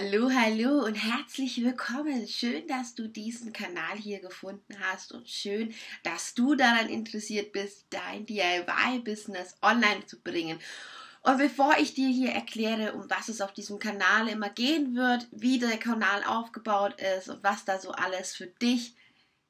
Hallo, hallo und herzlich willkommen. Schön, dass du diesen Kanal hier gefunden hast und schön, dass du daran interessiert bist, dein DIY-Business online zu bringen. Und bevor ich dir hier erkläre, um was es auf diesem Kanal immer gehen wird, wie der Kanal aufgebaut ist und was da so alles für dich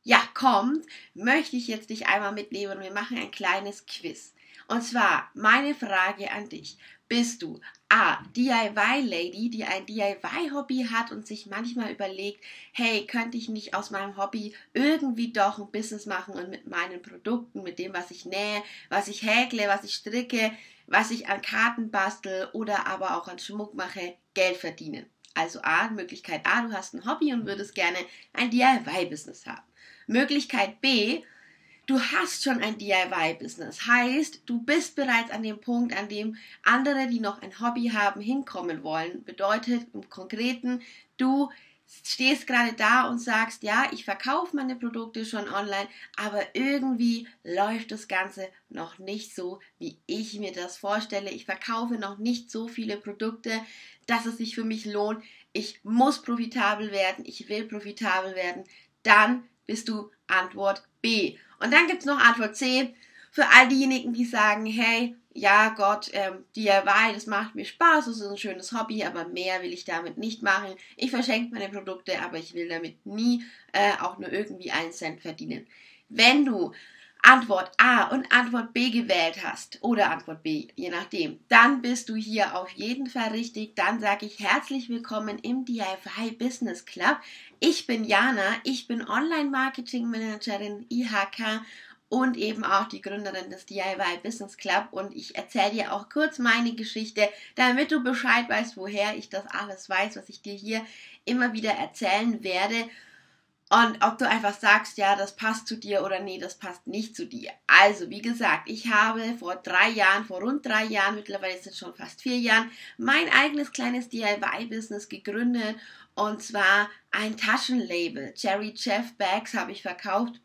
ja kommt, möchte ich jetzt dich einmal mitnehmen und wir machen ein kleines Quiz. Und zwar meine Frage an dich. Bist du A. DIY-Lady, die ein DIY-Hobby hat und sich manchmal überlegt, hey, könnte ich nicht aus meinem Hobby irgendwie doch ein Business machen und mit meinen Produkten, mit dem, was ich nähe, was ich häkle, was ich stricke, was ich an Karten bastel oder aber auch an Schmuck mache, Geld verdienen. Also A, Möglichkeit A, du hast ein Hobby und würdest gerne ein DIY-Business haben. Möglichkeit B, du hast schon ein DIY-Business. Heißt, du bist bereits an dem Punkt, an dem andere, die noch ein Hobby haben, hinkommen wollen. Bedeutet im Konkreten, du stehst gerade da und sagst, ja, ich verkaufe meine Produkte schon online, aber irgendwie läuft das Ganze noch nicht so, wie ich mir das vorstelle. Ich verkaufe noch nicht so viele Produkte, dass es sich für mich lohnt. Ich muss profitabel werden, ich will profitabel werden. Dann bist du Antwort B. Und dann gibt es noch Antwort C für all diejenigen, die sagen, hey, ja Gott, ähm, DIY, das macht mir Spaß, das ist ein schönes Hobby, aber mehr will ich damit nicht machen. Ich verschenke meine Produkte, aber ich will damit nie äh, auch nur irgendwie einen Cent verdienen. Wenn du Antwort A und Antwort B gewählt hast oder Antwort B, je nachdem, dann bist du hier auf jeden Fall richtig. Dann sage ich herzlich willkommen im DIY Business Club. Ich bin Jana, ich bin Online Marketing Managerin IHK und eben auch die Gründerin des DIY Business Club und ich erzähle dir auch kurz meine Geschichte, damit du Bescheid weißt, woher ich das alles weiß, was ich dir hier immer wieder erzählen werde und ob du einfach sagst, ja, das passt zu dir oder nee, das passt nicht zu dir. Also, wie gesagt, ich habe vor drei Jahren, vor rund drei Jahren, mittlerweile sind es schon fast vier Jahren, mein eigenes kleines DIY-Business gegründet. Und zwar ein Taschenlabel. Cherry Jeff Bags habe ich verkauft.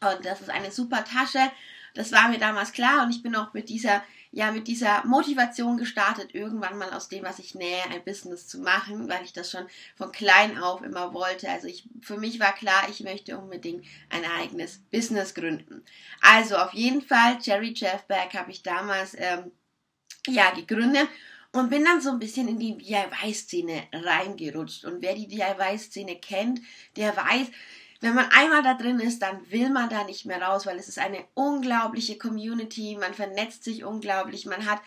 Und das ist eine super Tasche. Das war mir damals klar und ich bin auch mit dieser ja mit dieser Motivation gestartet, irgendwann mal aus dem, was ich nähe, ein Business zu machen, weil ich das schon von klein auf immer wollte. Also ich, für mich war klar, ich möchte unbedingt ein eigenes Business gründen. Also auf jeden Fall, Jerry Jeff Beck habe ich damals ähm, ja gegründet und bin dann so ein bisschen in die DIY-Szene reingerutscht. Und wer die DIY-Szene kennt, der weiß, wenn man einmal da drin ist, dann will man da nicht mehr raus, weil es ist eine unglaubliche Community, man vernetzt sich unglaublich, man hat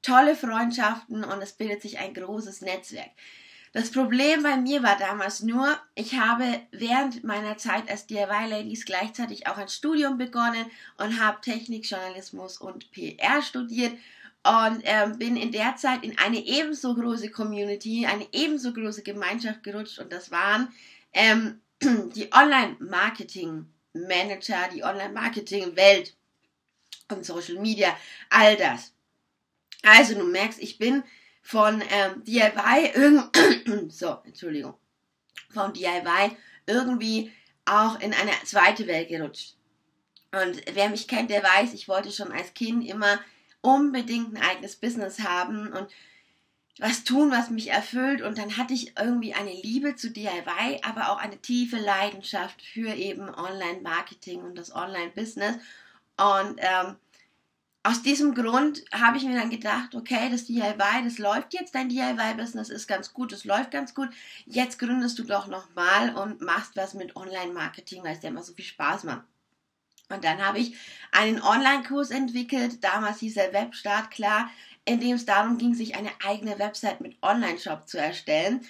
tolle Freundschaften und es bildet sich ein großes Netzwerk. Das Problem bei mir war damals nur, ich habe während meiner Zeit als DIY Ladies gleichzeitig auch ein Studium begonnen und habe Technik, Journalismus und PR studiert und ähm, bin in der Zeit in eine ebenso große Community, eine ebenso große Gemeinschaft gerutscht und das waren ähm, die Online-Marketing-Manager, die Online-Marketing-Welt und Social Media, all das. Also du merkst, ich bin von ähm, DIY, so, Entschuldigung, von DIY irgendwie auch in eine zweite Welt gerutscht. Und wer mich kennt, der weiß, ich wollte schon als Kind immer unbedingt ein eigenes Business haben und was tun, was mich erfüllt. Und dann hatte ich irgendwie eine Liebe zu DIY, aber auch eine tiefe Leidenschaft für eben Online-Marketing und das Online-Business. Und ähm, aus diesem Grund habe ich mir dann gedacht, okay, das DIY, das läuft jetzt, dein DIY-Business ist ganz gut, es läuft ganz gut. Jetzt gründest du doch nochmal und machst was mit Online-Marketing, weil es ja immer so viel Spaß macht. Und dann habe ich einen Online-Kurs entwickelt, damals hieß er Webstart klar, in dem es darum ging, sich eine eigene Website mit Online-Shop zu erstellen.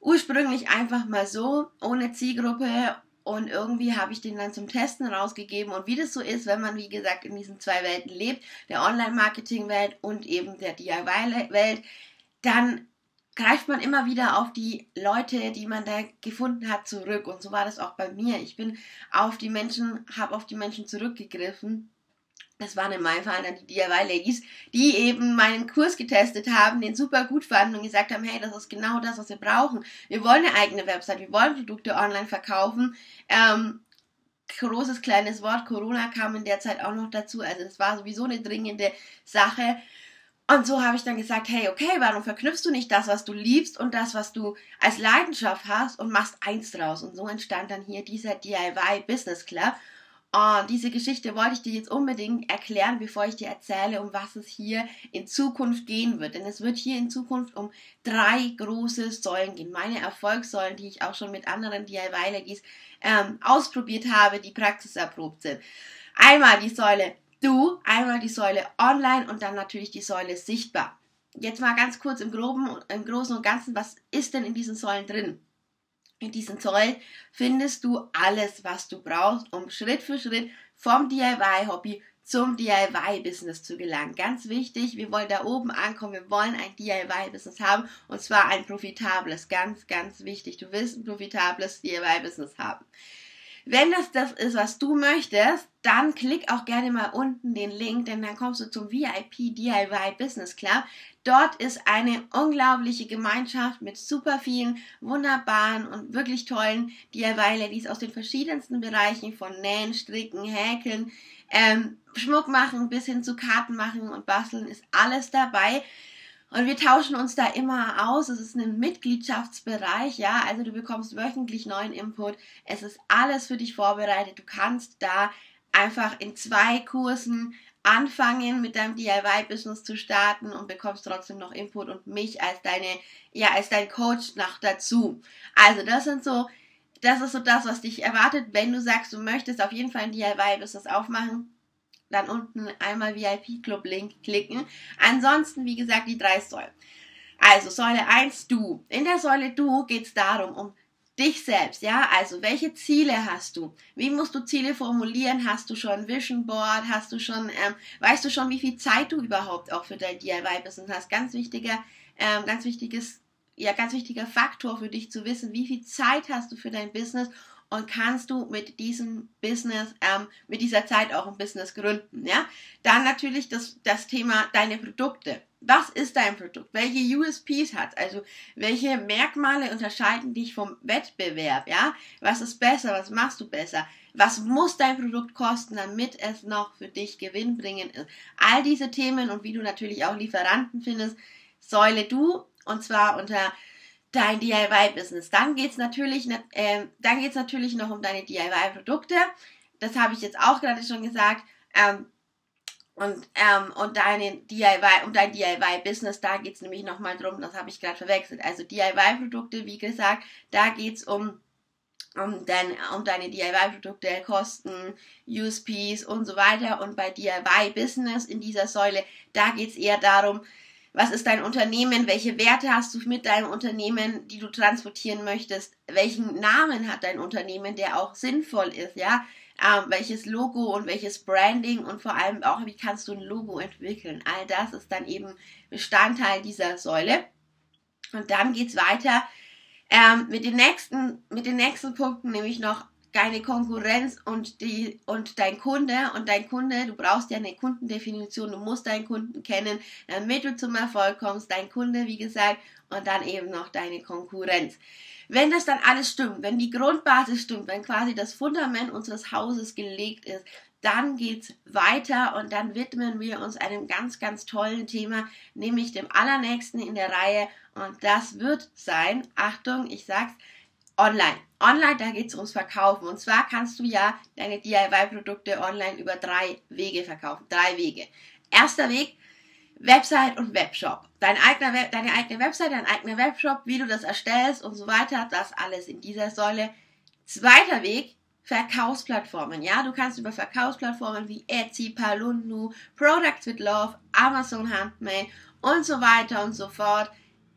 Ursprünglich einfach mal so, ohne Zielgruppe und irgendwie habe ich den dann zum Testen rausgegeben. Und wie das so ist, wenn man, wie gesagt, in diesen zwei Welten lebt, der Online-Marketing-Welt und eben der DIY-Welt, dann greift man immer wieder auf die Leute, die man da gefunden hat, zurück. Und so war das auch bei mir. Ich bin auf die Menschen, habe auf die Menschen zurückgegriffen das waren in meinem Fall dann die DIY-Ladies, die eben meinen Kurs getestet haben, den super gut fanden und gesagt haben, hey, das ist genau das, was wir brauchen. Wir wollen eine eigene Website, wir wollen Produkte online verkaufen. Ähm, großes, kleines Wort, Corona kam in der Zeit auch noch dazu, also es war sowieso eine dringende Sache. Und so habe ich dann gesagt, hey, okay, warum verknüpfst du nicht das, was du liebst und das, was du als Leidenschaft hast und machst eins draus? Und so entstand dann hier dieser DIY Business Club. Oh, diese Geschichte wollte ich dir jetzt unbedingt erklären, bevor ich dir erzähle, um was es hier in Zukunft gehen wird. Denn es wird hier in Zukunft um drei große Säulen gehen. Meine Erfolgssäulen, die ich auch schon mit anderen DIY-Legis ähm, ausprobiert habe, die praxiserprobt sind. Einmal die Säule Du, einmal die Säule Online und dann natürlich die Säule Sichtbar. Jetzt mal ganz kurz im Groben, im Großen und Ganzen, was ist denn in diesen Säulen drin? In diesem Zoll findest du alles, was du brauchst, um Schritt für Schritt vom DIY-Hobby zum DIY-Business zu gelangen. Ganz wichtig, wir wollen da oben ankommen, wir wollen ein DIY-Business haben und zwar ein profitables, ganz, ganz wichtig. Du willst ein profitables DIY-Business haben. Wenn das das ist, was du möchtest, dann klick auch gerne mal unten den Link, denn dann kommst du zum VIP DIY Business Club. Dort ist eine unglaubliche Gemeinschaft mit super vielen wunderbaren und wirklich tollen DIY-Ladies aus den verschiedensten Bereichen von Nähen, Stricken, Häkeln, ähm, Schmuck machen bis hin zu Karten machen und basteln ist alles dabei. Und wir tauschen uns da immer aus. Es ist ein Mitgliedschaftsbereich, ja. Also du bekommst wöchentlich neuen Input. Es ist alles für dich vorbereitet. Du kannst da einfach in zwei Kursen anfangen, mit deinem DIY-Business zu starten und bekommst trotzdem noch Input und mich als deine, ja, als dein Coach noch dazu. Also das sind so, das ist so das, was dich erwartet, wenn du sagst, du möchtest auf jeden Fall ein DIY-Business aufmachen dann unten einmal VIP-Club-Link klicken. Ansonsten, wie gesagt, die drei Säulen. Also Säule 1, du. In der Säule du geht es darum, um dich selbst, ja, also welche Ziele hast du? Wie musst du Ziele formulieren? Hast du schon Vision Board? Hast du schon, ähm, weißt du schon, wie viel Zeit du überhaupt auch für dein DIY-Business hast? Ganz wichtiger, ähm, ganz wichtiges, ja, ganz wichtiger Faktor für dich zu wissen, wie viel Zeit hast du für dein Business und kannst du mit diesem Business, ähm, mit dieser Zeit auch ein Business gründen, ja. Dann natürlich das, das Thema deine Produkte. Was ist dein Produkt? Welche USPs hat Also welche Merkmale unterscheiden dich vom Wettbewerb, ja? Was ist besser? Was machst du besser? Was muss dein Produkt kosten, damit es noch für dich gewinnbringend ist? All diese Themen und wie du natürlich auch Lieferanten findest, Säule du und zwar unter dein DIY-Business. Dann geht's natürlich, äh, dann geht's natürlich noch um deine DIY-Produkte. Das habe ich jetzt auch gerade schon gesagt. Ähm, und, ähm, und deine DIY, um dein DIY-Business, da geht's nämlich nochmal drum, das habe ich gerade verwechselt. Also DIY-Produkte, wie gesagt, da geht's um, um, dein, um deine DIY-Produkte, Kosten, USPs und so weiter. Und bei DIY-Business in dieser Säule, da geht's eher darum, was ist dein Unternehmen, welche Werte hast du mit deinem Unternehmen, die du transportieren möchtest, welchen Namen hat dein Unternehmen, der auch sinnvoll ist, ja, ähm, welches Logo und welches Branding und vor allem auch, wie kannst du ein Logo entwickeln. All das ist dann eben Bestandteil dieser Säule. Und dann geht's weiter ähm, mit, den nächsten, mit den nächsten Punkten, nämlich noch deine Konkurrenz und die und dein Kunde. Und dein Kunde, du brauchst ja eine Kundendefinition, du musst deinen Kunden kennen, damit du zum Erfolg kommst, dein Kunde, wie gesagt, und dann eben noch deine Konkurrenz. Wenn das dann alles stimmt, wenn die Grundbasis stimmt, wenn quasi das Fundament unseres Hauses gelegt ist, dann geht's weiter und dann widmen wir uns einem ganz, ganz tollen Thema, nämlich dem allernächsten in der Reihe. Und das wird sein, Achtung, ich sag's, online. Online, da geht es ums Verkaufen. Und zwar kannst du ja deine DIY-Produkte online über drei Wege verkaufen. Drei Wege. Erster Weg, Website und Webshop. Dein eigener Web, deine eigene Website, dein eigener Webshop, wie du das erstellst und so weiter. Das alles in dieser Säule. Zweiter Weg, Verkaufsplattformen. Ja, du kannst über Verkaufsplattformen wie Etsy, Palundu, Products with Love, Amazon Handmade und so weiter und so fort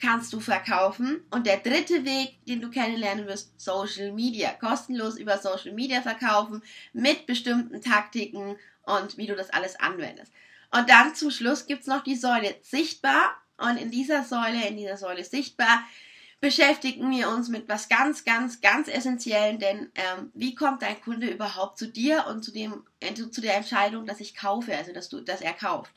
kannst du verkaufen. Und der dritte Weg, den du kennenlernen wirst, Social Media. Kostenlos über Social Media verkaufen mit bestimmten Taktiken und wie du das alles anwendest. Und dann zum Schluss gibt's noch die Säule sichtbar. Und in dieser Säule, in dieser Säule sichtbar, beschäftigen wir uns mit was ganz, ganz, ganz Essentiellen, denn ähm, wie kommt dein Kunde überhaupt zu dir und zu dem, äh, zu der Entscheidung, dass ich kaufe, also dass du, dass er kauft?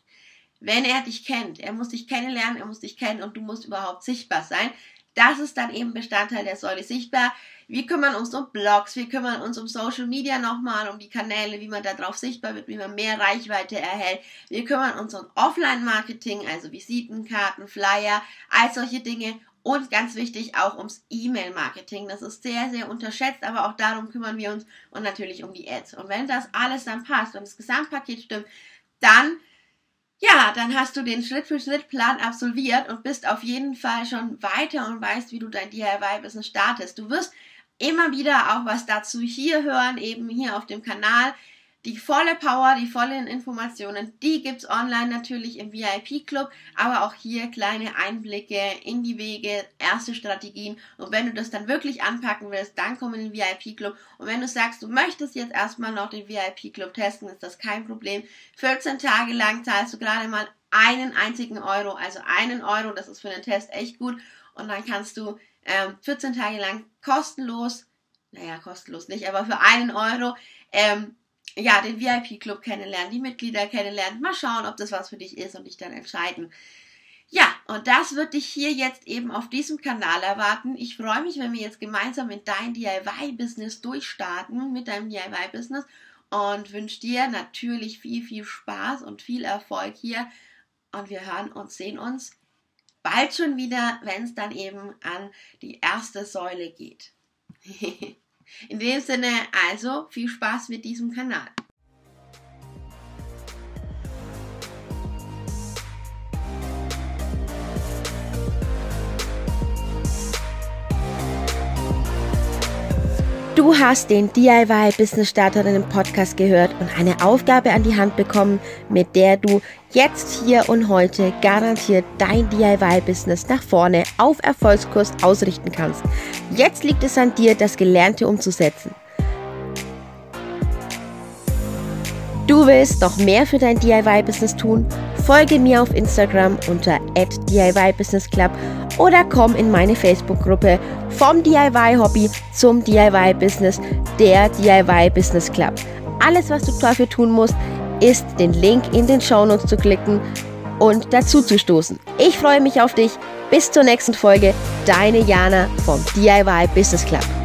Wenn er dich kennt, er muss dich kennenlernen, er muss dich kennen und du musst überhaupt sichtbar sein. Das ist dann eben Bestandteil der Säule sichtbar. Wir kümmern uns um Blogs, wir kümmern uns um Social Media nochmal, um die Kanäle, wie man da drauf sichtbar wird, wie man mehr Reichweite erhält. Wir kümmern uns um Offline-Marketing, also Visitenkarten, Flyer, all solche Dinge. Und ganz wichtig auch ums E-Mail-Marketing. Das ist sehr, sehr unterschätzt, aber auch darum kümmern wir uns und natürlich um die Ads. Und wenn das alles dann passt und das Gesamtpaket stimmt, dann ja, dann hast du den Schritt-für-Schritt-Plan absolviert und bist auf jeden Fall schon weiter und weißt, wie du dein DIY-Business startest. Du wirst immer wieder auch was dazu hier hören, eben hier auf dem Kanal. Die volle Power, die vollen Informationen, die gibt's online natürlich im VIP-Club, aber auch hier kleine Einblicke in die Wege, erste Strategien. Und wenn du das dann wirklich anpacken willst, dann komm in den VIP-Club. Und wenn du sagst, du möchtest jetzt erstmal noch den VIP-Club testen, ist das kein Problem. 14 Tage lang zahlst du gerade mal einen einzigen Euro, also einen Euro, das ist für den Test echt gut. Und dann kannst du ähm, 14 Tage lang kostenlos, naja, kostenlos nicht, aber für einen Euro ähm, ja, den VIP-Club kennenlernen, die Mitglieder kennenlernen, mal schauen, ob das was für dich ist und dich dann entscheiden. Ja, und das wird dich hier jetzt eben auf diesem Kanal erwarten. Ich freue mich, wenn wir jetzt gemeinsam in dein DIY-Business durchstarten, mit deinem DIY-Business und wünsche dir natürlich viel, viel Spaß und viel Erfolg hier. Und wir hören und sehen uns bald schon wieder, wenn es dann eben an die erste Säule geht. In dem Sinne, also viel Spaß mit diesem Kanal. Du hast den DIY Business Starterinnen Podcast gehört und eine Aufgabe an die Hand bekommen, mit der du jetzt hier und heute garantiert dein DIY Business nach vorne auf Erfolgskurs ausrichten kannst. Jetzt liegt es an dir, das Gelernte umzusetzen. Du willst noch mehr für dein DIY-Business tun? Folge mir auf Instagram unter @DIY_Business_Club oder komm in meine Facebook-Gruppe vom DIY-Hobby zum DIY-Business, der DIY-Business Club. Alles, was du dafür tun musst, ist den Link in den Shownotes zu klicken und dazu zu stoßen. Ich freue mich auf dich. Bis zur nächsten Folge. Deine Jana vom DIY Business Club.